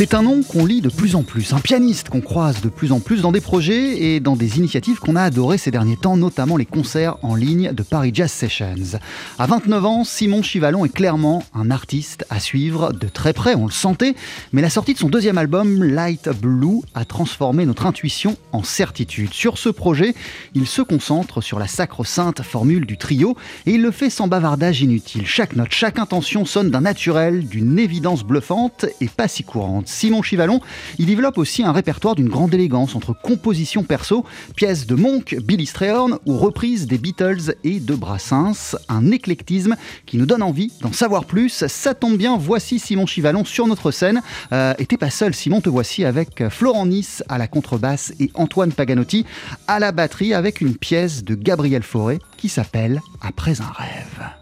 C'est un nom qu'on lit de plus en plus, un pianiste qu'on croise de plus en plus dans des projets et dans des initiatives qu'on a adorées ces derniers temps, notamment les concerts en ligne de Paris Jazz Sessions. À 29 ans, Simon Chivalon est clairement un artiste à suivre de très près, on le sentait, mais la sortie de son deuxième album, Light Blue, a transformé notre intuition en certitude. Sur ce projet, il se concentre sur la sacro-sainte formule du trio et il le fait sans bavardage inutile. Chaque note, chaque intention sonne d'un naturel, d'une évidence bluffante et pas si courante. Simon Chivalon, il développe aussi un répertoire d'une grande élégance entre compositions perso, pièces de Monk, Billy Strayhorn ou reprises des Beatles et de Brassens. Un éclectisme qui nous donne envie d'en savoir plus. Ça tombe bien, voici Simon Chivalon sur notre scène. Euh, et t'es pas seul, Simon, te voici avec Florent Nice à la contrebasse et Antoine Paganotti à la batterie avec une pièce de Gabriel Fauré qui s'appelle Après un rêve.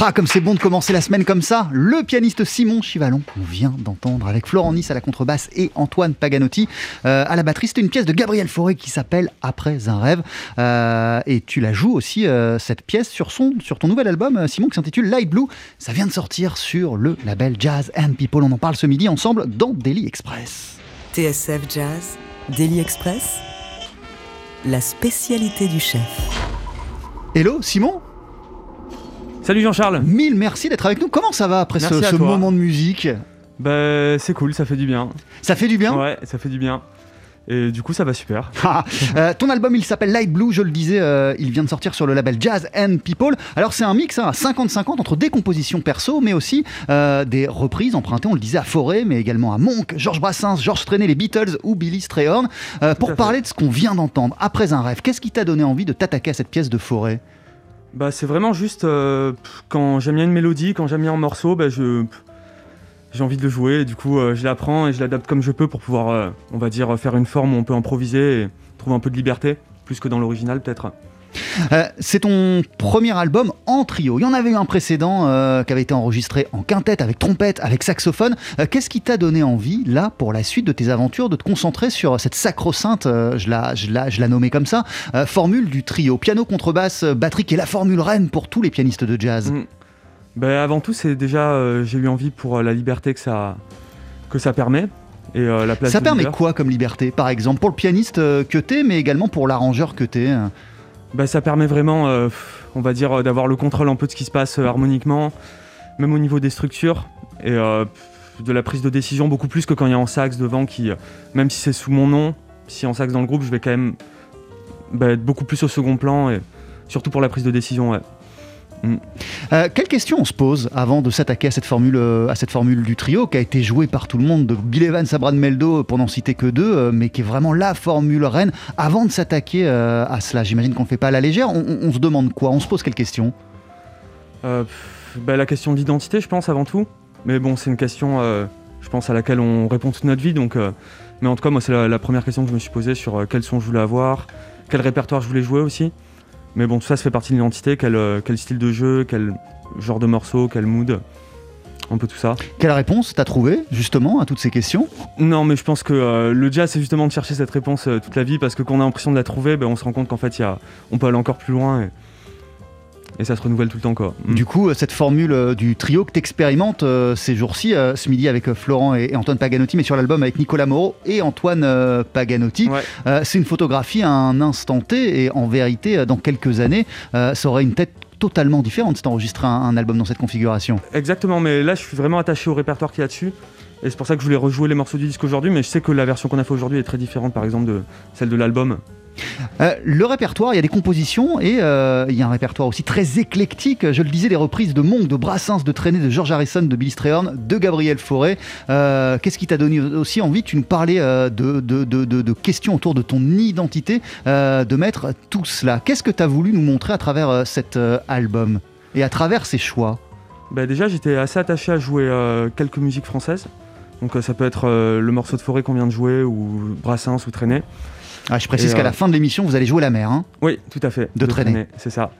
Ah, comme c'est bon de commencer la semaine comme ça. Le pianiste Simon Chivalon, qu'on vient d'entendre avec Florent Nice à la contrebasse et Antoine Paganotti euh, à la batterie. C'était une pièce de Gabriel Fauré qui s'appelle Après un rêve. Euh, et tu la joues aussi, euh, cette pièce, sur, son, sur ton nouvel album, Simon, qui s'intitule Light Blue. Ça vient de sortir sur le label Jazz and People. On en parle ce midi ensemble dans Daily Express. TSF Jazz, Daily Express, la spécialité du chef. Hello, Simon? Salut Jean-Charles Mille merci d'être avec nous. Comment ça va après ce, Merci moment de musique? Bah c'est cool, ça fait du bien. Ça fait du bien? Ouais, ça fait du bien. Et du coup ça va super. Ah, euh, ton album il s'appelle Light Blue, je le disais, euh, il vient de sortir sur le label Jazz and People. Alors c'est un mix hein, à 50-50 entre des compositions perso, mais aussi euh, des reprises empruntées, on le disait, à Forêt, mais également à Monk, Georges Brassens, Georges Trenet, les Beatles ou Billy Strayhorn. Pour parler de ce qu'on vient d'entendre, après un rêve, qu'est-ce qui t'a donné envie de t'attaquer à cette pièce de Forêt? Bah c'est vraiment juste euh, quand j'aime bien une mélodie, quand j'aime bien un morceau, bah je j'ai envie de le jouer. Du coup euh, je l'apprends et je l'adapte comme je peux pour pouvoir, euh, on va dire, faire une forme où on peut improviser et trouver un peu de liberté, plus que dans l'original peut-être. Euh, c'est ton premier album en trio. Il y en avait eu un précédent euh, qui avait été enregistré en quintette, avec trompette, avec saxophone. Euh, Qu'est-ce qui t'a donné envie, là, pour la suite de tes aventures, de te concentrer sur cette sacro-sainte, je la, je la, je la nommais comme ça, formule du trio? Piano, contrebasse, batterie, qui est la formule reine pour tous les pianistes de jazz. Mm. Bah avant tout c'est déjà, j'ai eu envie pour la liberté que ça, que ça permet. Et euh, la place Ça permet quoi comme liberté, par exemple, pour le pianiste euh, que t'es, mais également pour l'arrangeur que t'es Bah, ça permet vraiment, euh, on va dire, euh, d'avoir le contrôle un peu de ce qui se passe euh, harmoniquement, même au niveau des structures, et de la prise de décision beaucoup plus que quand il y a un sax devant qui, même si c'est sous mon nom, si en sax dans le groupe, je vais quand même bah, être beaucoup plus au second plan, et surtout pour la prise de décision, ouais. Euh, quelle question on se pose avant de s'attaquer à cette formule, euh, à cette formule du trio qui a été jouée par tout le monde, de Bill Evans à Brad Meldo, pour n'en citer que deux, euh, mais qui est vraiment la formule reine. Avant de s'attaquer euh, à cela, j'imagine qu'on ne fait pas à la légère. On, se demande quoi? On se pose quelle question? Euh, bah, la question d'identité, je pense, avant tout. Mais bon, c'est une question, euh, je pense, à laquelle on répond toute notre vie. Donc, euh, mais en tout cas, moi, c'est la, la première question que je me suis posée sur euh, quel son je voulais avoir, quel répertoire je voulais jouer aussi. Mais bon, tout ça, ça fait partie de l'identité. Quel, euh, quel style de jeu, quel genre de morceau, quel mood. Un peu tout ça. Quelle réponse t'as trouvé justement à toutes ces questions? Non, mais je pense que euh, le jazz, c'est justement de chercher cette réponse euh, toute la vie parce que quand on a l'impression de la trouver, ben, on se rend compte qu'en fait, il y a, on peut aller encore plus loin et, et ça se renouvelle tout le temps. Quoi. Mm. Du coup, euh, cette formule euh, du trio que t'expérimentes euh, ces jours-ci, euh, ce midi avec Florent et, et Antoine Paganotti, mais sur l'album avec Nicolas Moreau et Antoine euh, Paganotti, Ouais. C'est une photographie à un instant T et en vérité, dans quelques années, ça aurait une tête totalement différente si t'enregistrais un, un album dans cette configuration. Exactement, mais là je suis vraiment attaché au répertoire qu'il y a dessus. Et c'est pour ça que je voulais rejouer les morceaux du disque aujourd'hui, mais je sais que la version qu'on a fait aujourd'hui est très différente par exemple de celle de l'album. Euh, le répertoire, il y a des compositions et euh, il y a un répertoire aussi très éclectique. Je le disais, des reprises de Monk, de Brassens, de Trenet, de George Harrison, de Billy Strayhorn, de Gabriel Fauré. Euh, Qu'est-ce qui t'a donné aussi envie Tu nous parlais de, questions autour de ton identité, de mettre tout cela. Qu'est-ce que tu as voulu nous montrer à travers cet album et à travers ces choix? Bah, déjà j'étais assez attaché à jouer quelques musiques françaises. Donc ça peut être le morceau de forêt qu'on vient de jouer, ou Brassens ou Traîner. Ah, Je précise qu'à euh, la fin de l'émission, vous allez jouer la mer. hein. Oui, tout à fait. De Traîner. C'est ça.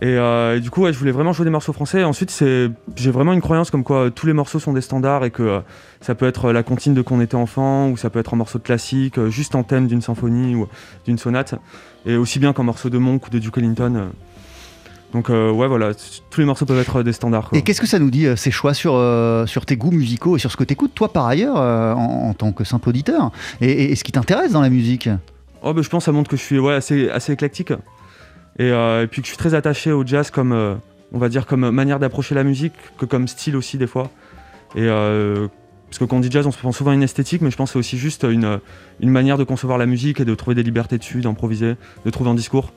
Et, euh, et du coup, ouais, je voulais vraiment jouer des morceaux français. Et ensuite, j'ai vraiment une croyance comme quoi euh, tous les morceaux sont des standards et que euh, ça peut être la comptine de quand on était enfant, ou ça peut être un morceau de classique, euh, juste en thème d'une symphonie ou d'une sonate, et aussi bien qu'un morceau de Monk ou de Duke Ellington. Euh. Donc euh, ouais, voilà, tous les morceaux peuvent être des standards. quoi. Et qu'est-ce que ça nous dit, euh, ces choix, sur, euh, sur tes goûts musicaux et sur ce que tu écoutes, toi, par ailleurs, euh, en, en tant que simple auditeur? Et, et- et ce qui t'intéresse dans la musique? Oh, bah, je pense que ça montre que je suis ouais, assez, assez éclectique. Et, euh, et puis que je suis très attaché au jazz comme, euh, on va dire, comme manière d'approcher la musique, que comme style aussi des fois. Et euh, parce que quand on dit jazz, on se pense souvent à une esthétique, mais je pense que c'est aussi juste une, une manière de concevoir la musique et de trouver des libertés dessus, d'improviser, de trouver un discours.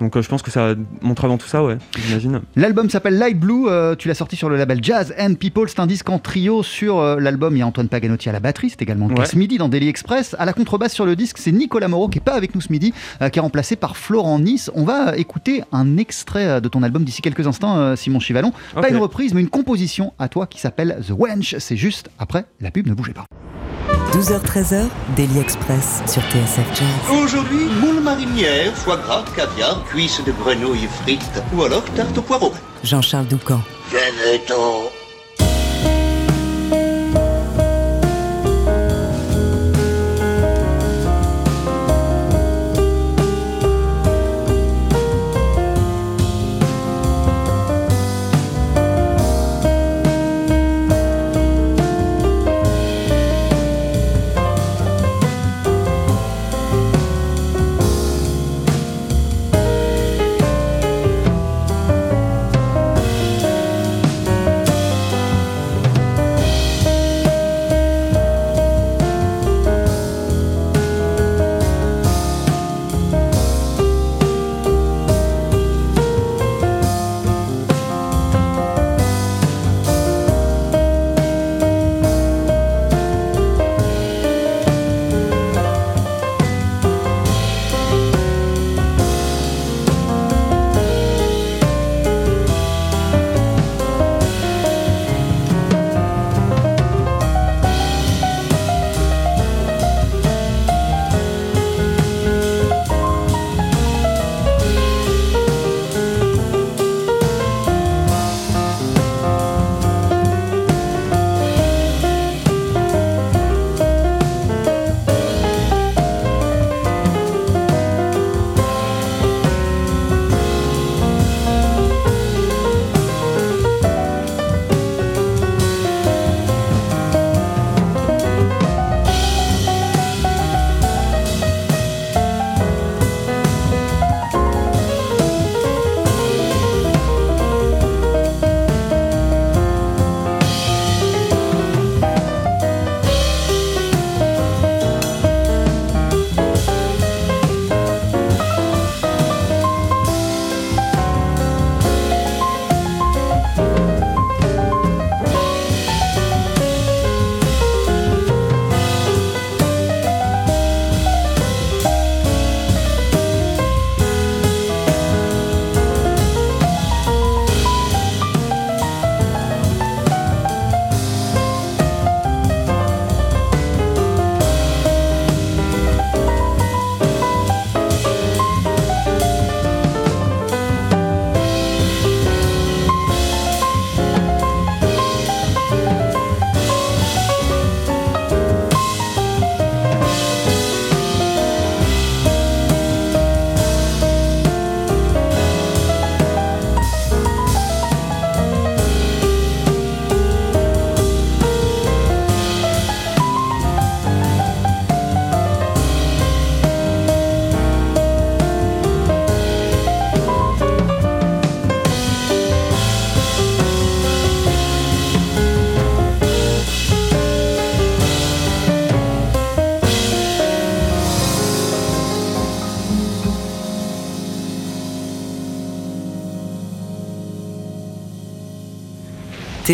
Donc euh, je pense que ça montre avant tout ça, ouais, j'imagine. L'album s'appelle Light Blue, euh, tu l'as sorti sur le label Jazz and People, c'est un disque en trio sur euh, l'album, il y a Antoine Paganotti à la batterie, c'est également le cas Ouais. ce midi dans Daily Express. À la contrebasse sur le disque, c'est Nicolas Moreau qui est pas avec nous ce midi, qui est remplacé par Florent Nice. On va écouter un extrait de ton album d'ici quelques instants, Simon Chivalon. Pas une reprise, mais une composition à toi qui s'appelle The Wench. C'est juste après la pub, ne bougez pas. 12h-13h, Daily Express sur TSF Jazz. Aujourd'hui, moule marinière, foie gras, caviar, cuisses de grenouille frites ou alors tarte au poireau. Jean-Charles Doucan. Venez-t'en.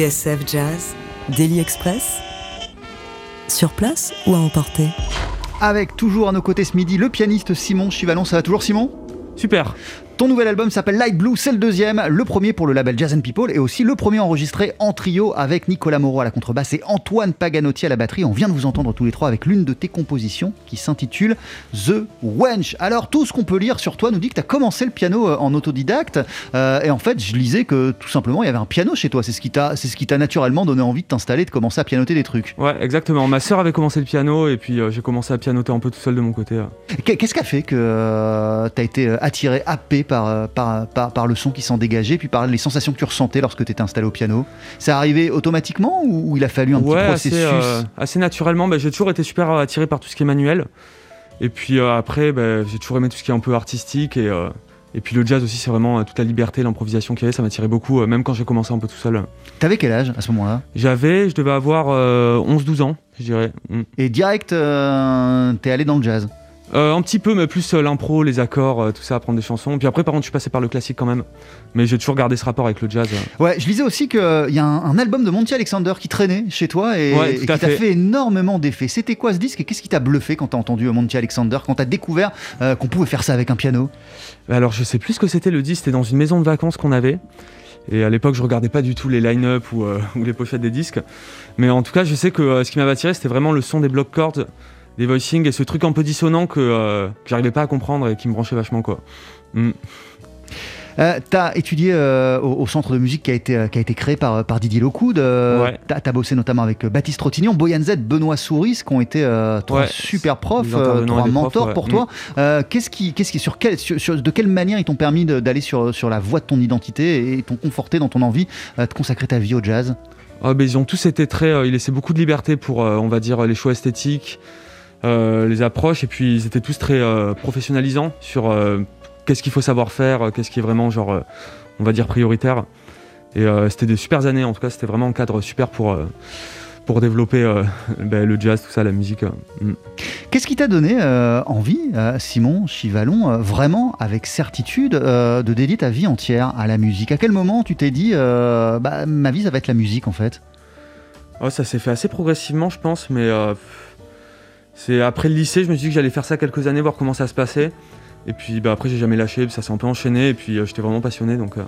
TSF Jazz, Daily Express. Sur place ou à emporter Avec toujours à nos côtés ce midi le pianiste Simon Chivalon. Ça va toujours Simon? Super. Ton nouvel album s'appelle Light Blue, c'est le deuxième, le premier pour le label Jazz and People et aussi le premier enregistré en trio avec Nicolas Moreau à la contrebasse et Antoine Paganotti à la batterie. On vient de vous entendre tous les trois avec l'une de tes compositions qui s'intitule The Wench. Alors tout ce qu'on peut lire sur toi nous dit que tu as commencé le piano euh, en autodidacte euh, et en fait je lisais que tout simplement il y avait un piano chez toi. C'est ce qui t'a, c'est ce qui t'a naturellement donné envie de t'installer, de commencer à pianoter des trucs. Ouais, exactement. Ma sœur avait commencé le piano et puis euh, j'ai commencé à pianoter un peu tout seul de mon côté. Qu'est-ce qui a fait que tu as été attiré, happé par, euh, par, par, par le son qui s'en dégageait, puis par les sensations que tu ressentais lorsque tu étais installé au piano C'est arrivé automatiquement ou, ou il a fallu un ouais, petit assez, processus euh, assez naturellement. Bah, j'ai toujours été super attiré par tout ce qui est manuel. Et puis euh, après, bah, j'ai toujours aimé tout ce qui est un peu artistique. Et, euh, et puis le jazz aussi, c'est vraiment euh, toute la liberté, l'improvisation qu'il y avait. Ça m'attirait beaucoup, euh, même quand j'ai commencé un peu tout seul. T'avais quel âge à ce moment-là? J'avais, je devais avoir euh, 11-12 ans, je dirais. Mm. Et direct, euh, t'es allé dans le jazz? Euh, un petit peu, mais plus euh, l'impro, les accords, euh, tout ça, apprendre des chansons. Puis après, par contre, je suis passé par le classique quand même. Mais j'ai toujours gardé ce rapport avec le jazz. Ouais, je lisais aussi qu'il y a un, un album de Monty Alexander qui traînait chez toi et, Ouais, et tout qui t'a fait. fait énormément d'effets. C'était quoi ce disque et qu'est-ce qui t'a bluffé quand t'as entendu Monty Alexander, quand t'as découvert qu'on pouvait faire ça avec un piano? Alors, je sais plus ce que c'était le disque, c'était dans une maison de vacances qu'on avait. Et à l'époque, je regardais pas du tout les line-up ou, ou les pochettes des disques. Mais en tout cas, je sais que ce qui m'avait attiré, c'était vraiment le son des blocs cordes, des voicings et ce truc un peu dissonant que, euh, que j'arrivais pas à comprendre et qui me branchait vachement, quoi. Mm. Euh, tu as étudié euh, au, au centre de musique qui a été, qui a été créé par, par Didier Locoud. Euh, Ouais. Tu as, bossé notamment avec Baptiste Rotignon, Boyan Z, Benoît Souris, qui ont été trois Ouais, super profs, trois mentors ouais. pour Mm. toi. Euh, qu'est-ce qui, qu'est-ce qui, sur quel, sur, sur- de quelle manière ils t'ont permis de- d'aller sur, sur la voie de ton identité et t'ont conforté dans ton envie de consacrer ta vie au jazz? Ben, ils ont tous été très. ils laissaient beaucoup de liberté pour, on va dire, les choix esthétiques, les approches, et puis ils étaient tous très euh, professionnalisants sur euh, qu'est-ce qu'il faut savoir faire, euh, qu'est-ce qui est vraiment, genre, euh, on va dire, prioritaire. Et euh, c'était des super années, en tout cas, c'était vraiment un cadre super pour, euh, pour développer euh, ben, le jazz, tout ça, la musique. euh. Mm. Qu'est-ce qui t'a donné euh, envie, euh, Simon Chivalon, euh, vraiment avec certitude, euh, de dédier ta vie entière à la musique? À quel moment tu t'es dit, euh, bah, ma vie, ça va être la musique en fait? Oh, ça s'est fait assez progressivement, je pense, mais euh, c'est après le lycée, je me suis dit que j'allais faire ça quelques années, voir comment ça se passait. Et puis bah, après, j'ai jamais lâché, ça s'est un peu enchaîné, et puis euh, j'étais vraiment passionné. Donc, euh,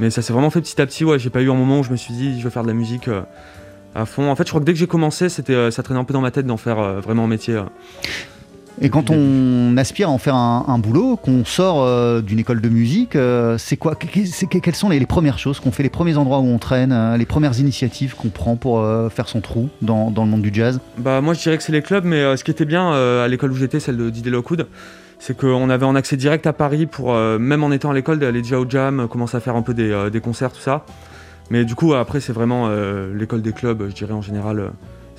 Mais ça s'est vraiment fait petit à petit, ouais. J'ai pas eu un moment où je me suis dit, je veux faire de la musique euh, à fond. En fait, je crois que dès que j'ai commencé, c'était, ça traînait un peu dans ma tête d'en faire vraiment un métier. Et quand on aspire à en faire un, un boulot, qu'on sort euh, d'une école de musique, euh, c'est quoi que- que- Quelles sont les, les premières choses qu'on fait, les premiers endroits où on traîne, euh, les premières initiatives qu'on prend pour euh, faire son trou dans, dans le monde du jazz? Bah moi je dirais que c'est les clubs, mais euh, ce qui était bien euh, à l'école où j'étais, celle de Didier Lockwood, c'est qu'on avait un accès direct à Paris pour, euh, même en étant à l'école, d'aller déjà au jam, commencer à faire un peu des, euh, des concerts, tout ça. Mais du coup après c'est vraiment euh, l'école des clubs, je dirais en général.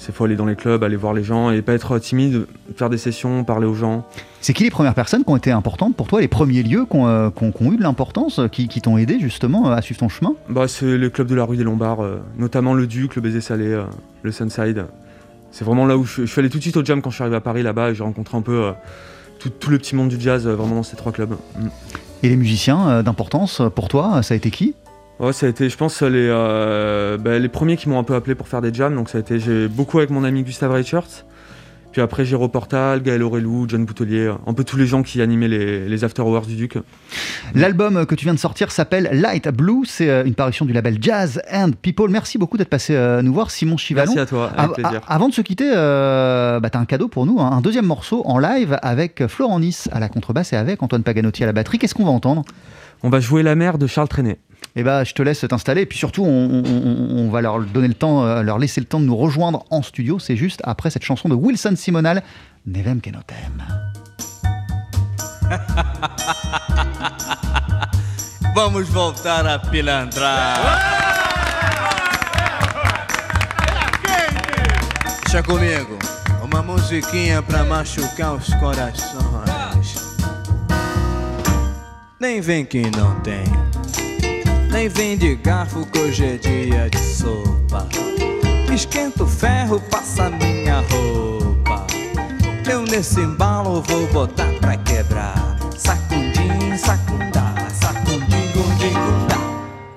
C'est faut aller dans les clubs, aller voir les gens et pas être timide, faire des sessions, parler aux gens. C'est qui les premières personnes qui ont été importantes pour toi, les premiers lieux qui ont, euh, qui ont- qui ont eu de l'importance, euh, qui, qui t'ont aidé justement euh, à suivre ton chemin? Bah c'est les clubs de la rue des Lombards, euh, notamment le Duc, le Baiser Salé, euh, le Sunside. C'est vraiment là où je, je suis allé tout de suite au jam quand je suis arrivé à Paris là-bas et j'ai rencontré un peu tout, tout le petit monde du jazz vraiment dans ces trois clubs. Mm. Et les musiciens d'importance pour toi, ça a été qui? Ouais, ça a été, je pense, les, euh, bah, les premiers qui m'ont un peu appelé pour faire des jams. Donc ça a été, j'ai beaucoup avec mon ami Gustave Reichertz. Puis après, Géraud Portal, Gaël Aurelou, John Boutelier, un peu tous les gens qui animaient les, les after hours du Duc. L'album euh, que tu viens de sortir s'appelle Light Blue, c'est euh, une parution du label Jazz and People. Merci beaucoup d'être passé nous voir, Simon Chivalon. Merci à toi, avec plaisir. avant de se quitter, euh, bah, tu as un cadeau pour nous, hein, un deuxième morceau en live avec Florent Nice à la contrebasse et avec Antoine Paganotti à la batterie. Qu'est-ce qu'on va entendre? On va jouer La mer de Charles Trenet. Eh bah, je te laisse t'installer et puis surtout, on, on- on- on va leur donner le temps, euh, leur laisser le temps de nous rejoindre en studio. C'est juste après cette chanson de Wilson Simonal, Nevem Kenotem. Vamos voltar a pilantrar. Deixa comigo, uma musiquinha pra machucar os corações. Nem vem que não tem, nem vem de garfo que hoje é dia de sopa. Esquenta o ferro, passa minha roupa. Eu nesse embalo vou botar pra quebrar. Sacundim, sacundá, sacundim, gundim, gundá.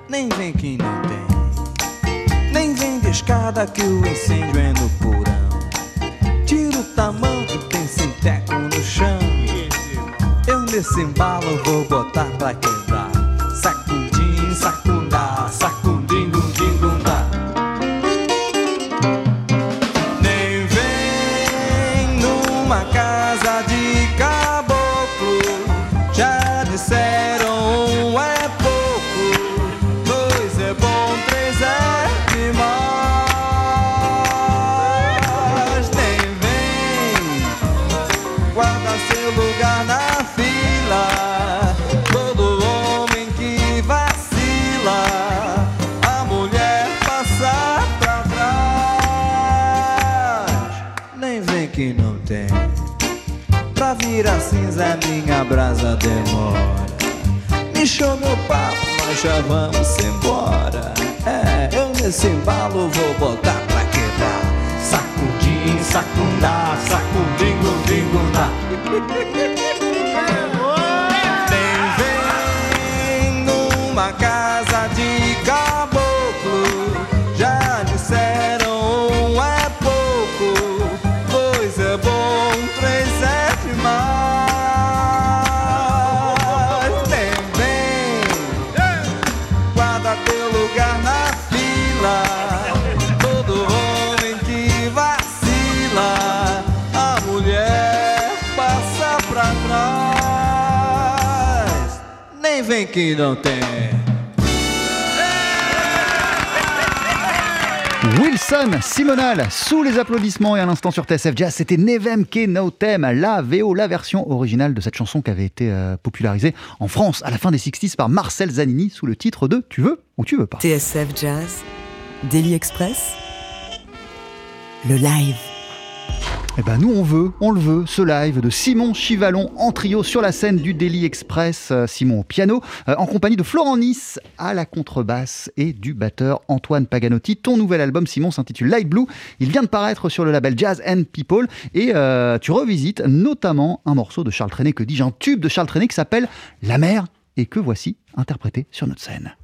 Nem vem que não tem, nem vem de escada que o incêndio é no porão. Tira o tamanho, tem sinteco no chão. Eu nesse embalo vou botar pra quebrar. Que não tem. Pra virar cinza, minha brasa demora. Me show meu papo, nós já vamos embora. É, eu nesse embalo vou botar pra quebrar. Sacudim, sacundá, sacudim, gundim, Wilson Simonal, sous les applaudissements et à l'instant sur TSF Jazz, c'était Nevem Ke No Tem, la VO, la version originale de cette chanson qui avait été euh, popularisée en France à la fin des 60s par Marcel Zanini sous le titre de Tu veux ou tu veux pas. TSF Jazz, Daily Express, le live. Eh ben nous on veut, on le veut, ce live de Simon Chivalon en trio sur la scène du Daily Express, euh, Simon au piano, euh, en compagnie de Florent Nice à la contrebasse et du batteur Antoine Paganotti. Ton nouvel album Simon s'intitule Light Blue, il vient de paraître sur le label Jazz and People et euh, tu revisites notamment un morceau de Charles Trenet, que dis-je, un tube de Charles Trenet qui s'appelle La mer et que voici interprété sur notre scène.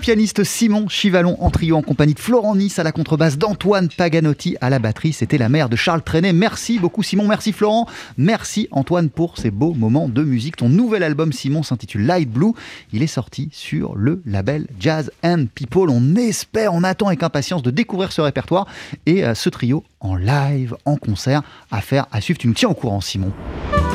Pianiste Simon Chivalon en trio en compagnie de Florent Nice à la contrebasse, d'Antoine Paganotti à la batterie. C'était la mère de Charles Trenet. Merci beaucoup Simon, merci Florent, merci Antoine pour ces beaux moments de musique. Ton nouvel album Simon s'intitule Light Blue. Il est sorti sur le label Jazz and People. On espère, on attend avec impatience de découvrir ce répertoire et euh, ce trio en live, en concert à faire, à suivre. Tu nous tiens au courant Simon.